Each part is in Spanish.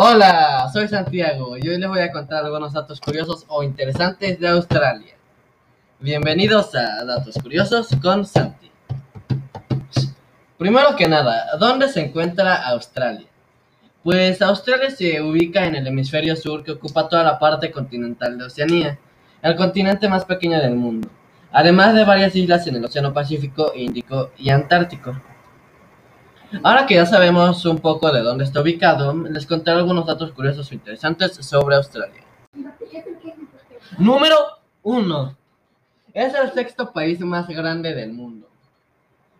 Hola, soy Santiago y hoy les voy a contar algunos datos curiosos o interesantes de Australia. Bienvenidos a Datos Curiosos con Santi. Primero que nada, ¿dónde se encuentra Australia? Pues Australia se ubica en el hemisferio sur que ocupa toda la parte continental de Oceanía, el continente más pequeño del mundo, además de varias islas en el Océano Pacífico, Índico y Antártico. Ahora que ya sabemos un poco de dónde está ubicado, les contaré algunos datos curiosos o interesantes sobre Australia. Número 1. Es el sexto país más grande del mundo.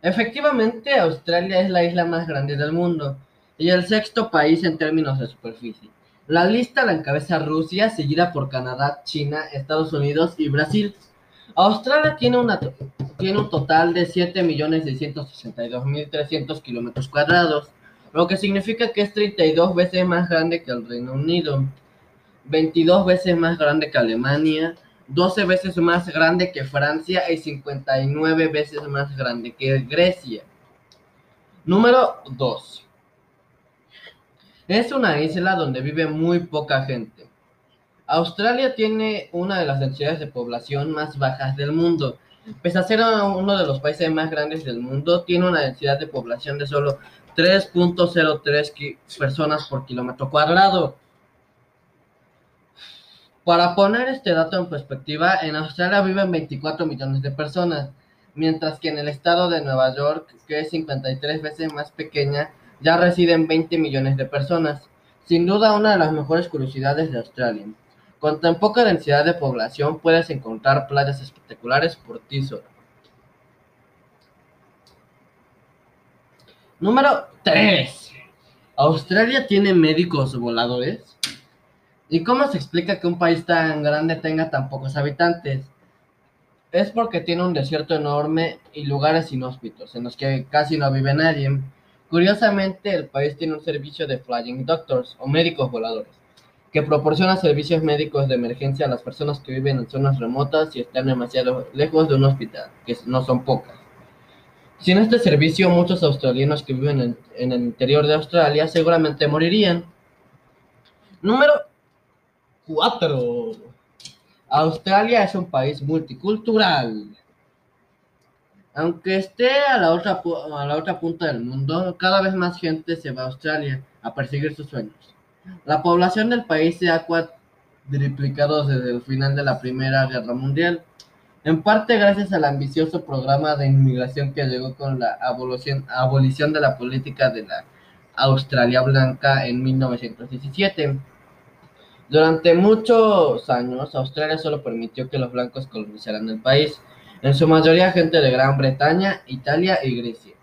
Efectivamente, Australia es la isla más grande del mundo y el sexto país en términos de superficie. La lista la encabeza Rusia, seguida por Canadá, China, Estados Unidos y Brasil. Australia tiene una tiene un total de 7.662.300 kilómetros cuadrados, lo que significa que es 32 veces más grande que el Reino Unido, 22 veces más grande que Alemania, 12 veces más grande que Francia y 59 veces más grande que Grecia. Número 2. Es una isla donde vive muy poca gente. Australia tiene una de las densidades de población más bajas del mundo Pese a ser uno de los países más grandes del mundo, tiene una densidad de población de solo 3.03 personas por kilómetro cuadrado. Para poner este dato en perspectiva, en Australia viven 24 millones de personas, mientras que en el estado de Nueva York, que es 53 veces más pequeña, ya residen 20 millones de personas. Sin duda una de las mejores curiosidades de Australia. Con tan poca densidad de población puedes encontrar playas espectaculares por ti solo. Número 3. ¿Australia tiene médicos voladores? ¿Y cómo se explica que un país tan grande tenga tan pocos habitantes? Es porque tiene un desierto enorme y lugares inhóspitos en los que casi no vive nadie. Curiosamente, el país tiene un servicio de flying doctors o médicos voladores que proporciona servicios médicos de emergencia a las personas que viven en zonas remotas y están demasiado lejos de un hospital, que no son pocas. Sin este servicio, muchos australianos que viven en, el interior de Australia seguramente morirían. Número 4. Australia es un país multicultural. Aunque esté a la, otra, a la otra punta del mundo, cada vez más gente se va a Australia a perseguir sus sueños. La población del país se ha cuadriplicado desde el final de la Primera Guerra Mundial, en parte gracias al ambicioso programa de inmigración que llegó con la abolición, de la política de la Australia Blanca en 1917. Durante muchos años, Australia solo permitió que los blancos colonizaran el país, en su mayoría gente de Gran Bretaña, Italia y Grecia.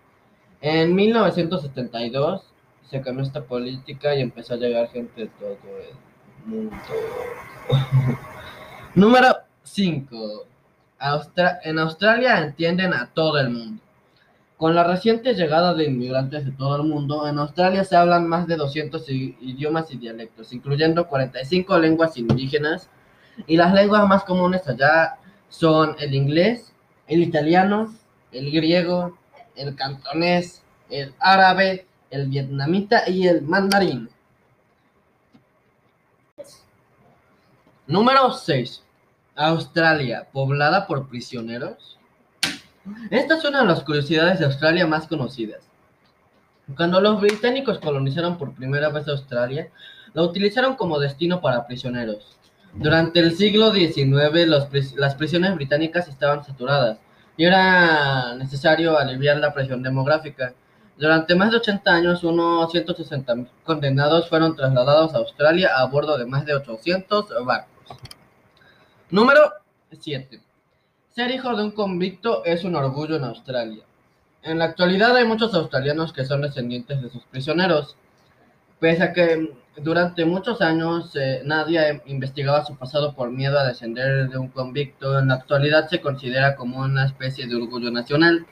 En 1972, se cambió esta política y empezó a llegar gente de todo el mundo. Número 5. en Australia entienden a todo el mundo. Con la reciente llegada de inmigrantes de todo el mundo, en Australia se hablan más de 200 idiomas y dialectos, incluyendo 45 lenguas indígenas, y las lenguas más comunes allá son el inglés, el italiano, el griego, el cantonés, el árabe, el vietnamita y el mandarín. Número 6. Australia, poblada por prisioneros. Esta es una de las curiosidades de Australia más conocidas. Cuando los británicos colonizaron por primera vez Australia, la utilizaron como destino para prisioneros. Durante el siglo XIX las prisiones británicas estaban saturadas y era necesario aliviar la presión demográfica. Durante más de 80 años, unos 160.000 condenados fueron trasladados a Australia a bordo de más de 800 barcos. Número 7. Ser hijo de un convicto es un orgullo en Australia. En la actualidad hay muchos australianos que son descendientes de sus prisioneros. Pese a que durante muchos años eh, nadie investigaba su pasado por miedo a descender de un convicto, en la actualidad se considera como una especie de orgullo nacional.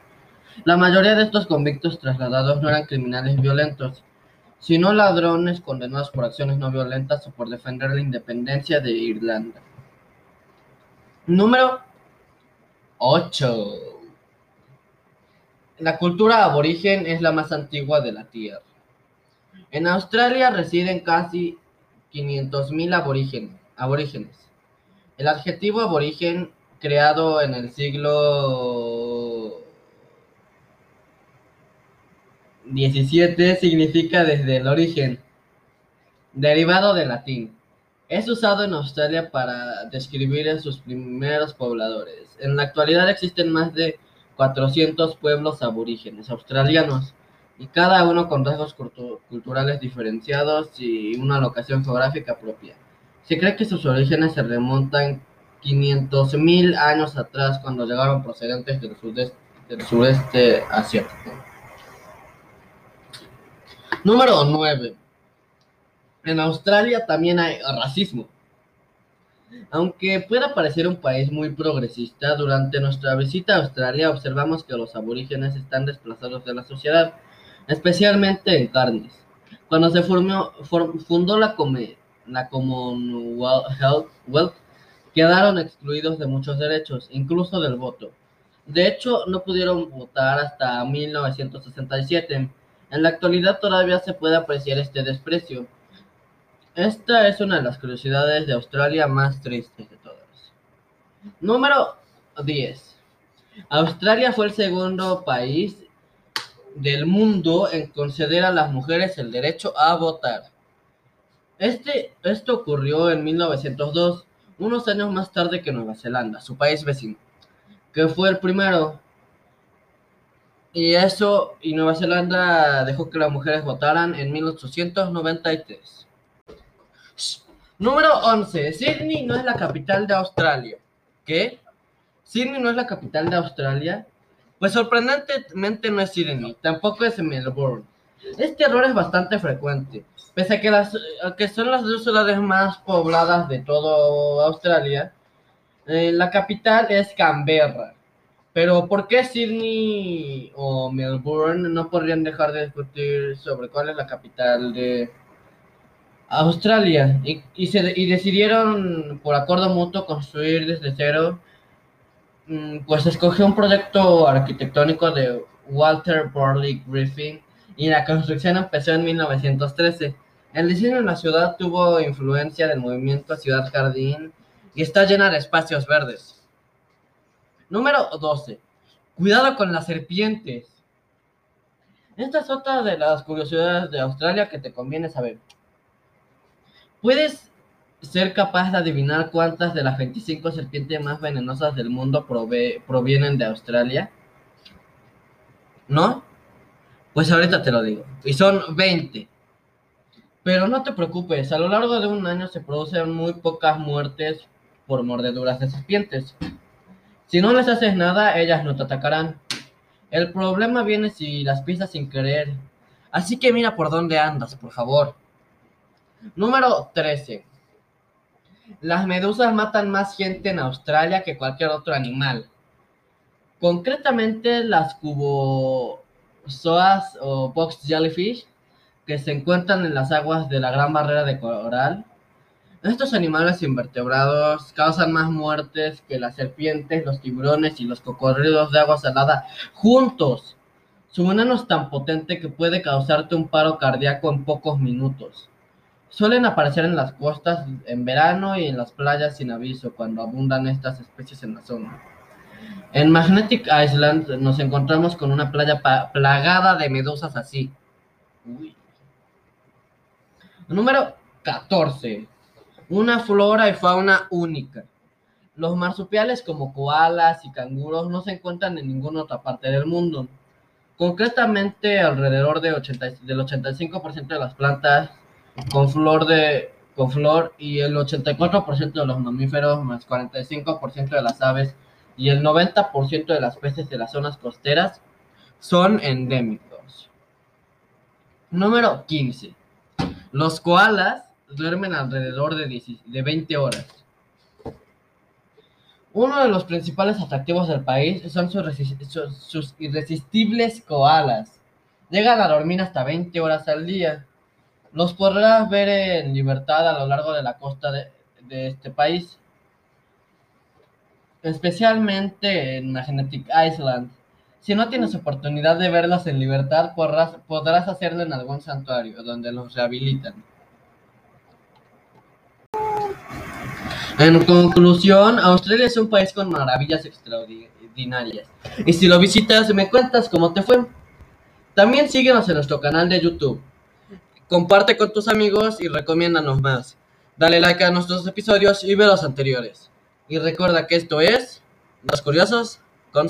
La mayoría de estos convictos trasladados no eran criminales violentos, sino ladrones condenados por acciones no violentas o por defender la independencia de Irlanda. Número 8. La cultura aborigen es la más antigua de la Tierra. En Australia residen casi 500.000 aborígenes, aborígenes. El adjetivo aborigen, creado en el siglo XVII, significa desde el origen, derivado del latín. Es usado en Australia para describir a sus primeros pobladores. En la actualidad existen más de 400 pueblos aborígenes australianos, y cada uno con rasgos culturales diferenciados y una locación geográfica propia. Se cree que sus orígenes se remontan 500.000 años atrás cuando llegaron procedentes del sudeste, del sureste asiático. Número 9. En Australia también hay racismo. Aunque pueda parecer un país muy progresista, durante nuestra visita a Australia observamos que los aborígenes están desplazados de la sociedad, especialmente en carnes. Cuando se fundó la, la Commonwealth, quedaron excluidos de muchos derechos, incluso del voto. De hecho, no pudieron votar hasta 1967. En la actualidad todavía se puede apreciar este desprecio. Esta es una de las curiosidades de Australia más tristes de todas. Número 10. Australia fue el segundo país del mundo en conceder a las mujeres el derecho a votar. Este, esto ocurrió en 1902, unos años más tarde que Nueva Zelanda, su país vecino, que fue el primero. Y eso, y Nueva Zelanda dejó que las mujeres votaran en 1893. Número 11. Sydney no es la capital de Australia. ¿Qué? Sydney no es la capital de Australia. Pues sorprendentemente no es Sydney, tampoco es Melbourne. Este error es bastante frecuente. Pese a que, las, que son las dos ciudades más pobladas de toda Australia, eh, la capital es Canberra. Pero ¿por qué Sydney o Melbourne no podrían dejar de discutir sobre cuál es la capital de Australia? Y, y, se, y decidieron por acuerdo mutuo construir desde cero Mm, pues escogió un proyecto arquitectónico de Walter Burley Griffin y la construcción empezó en 1913. El diseño de la ciudad tuvo influencia del movimiento Ciudad Jardín y está llena de espacios verdes. Número 12. Cuidado con las serpientes. Esta es otra de las curiosidades de Australia que te conviene saber. Puedes ser capaz de adivinar cuántas de las 25 serpientes más venenosas del mundo provienen de Australia? ¿No? Pues ahorita te lo digo. Y son 20. Pero no te preocupes, a lo largo de un año se producen muy pocas muertes por mordeduras de serpientes. Si no les haces nada, ellas no te atacarán. El problema viene si las pisas sin querer. Así que mira por dónde andas, por favor. Número 13. Las medusas matan más gente en Australia que cualquier otro animal. Concretamente las cubozoas o box jellyfish que se encuentran en las aguas de la Gran Barrera de Coral. Estos animales invertebrados causan más muertes que las serpientes, los tiburones y los cocodrilos de agua salada juntos. Su veneno es tan potente que puede causarte un paro cardíaco en pocos minutos. Suelen aparecer en las costas en verano y en las playas sin aviso cuando abundan estas especies en la zona. En Magnetic Island nos encontramos con una playa plagada de medusas así. Número 14. Una flora y fauna única. Los marsupiales como koalas y canguros no se encuentran en ninguna otra parte del mundo. Concretamente, alrededor de 80, del 85% de las plantas con flor de con flor y el 84% de los mamíferos más 45% de las aves y el 90% de las peces de las zonas costeras son endémicos. Número 15. Los koalas duermen alrededor de, de 20 horas. Uno de los principales atractivos del país son sus, irresistibles koalas. Llegan a dormir hasta 20 horas al día los podrás ver en libertad a lo largo de la costa de, este país, especialmente en Magnetic Island. Si no tienes oportunidad de verlos en libertad, podrás, podrás hacerlo en algún santuario, donde los rehabilitan. En conclusión, Australia es un país con maravillas extraordinarias. Y si lo visitas, me cuentas cómo te fue. También síguenos en nuestro canal de YouTube. Comparte con tus amigos y recomiéndanos más. Dale like a nuestros episodios y ve los anteriores. Y recuerda que esto es Los Curiosos con.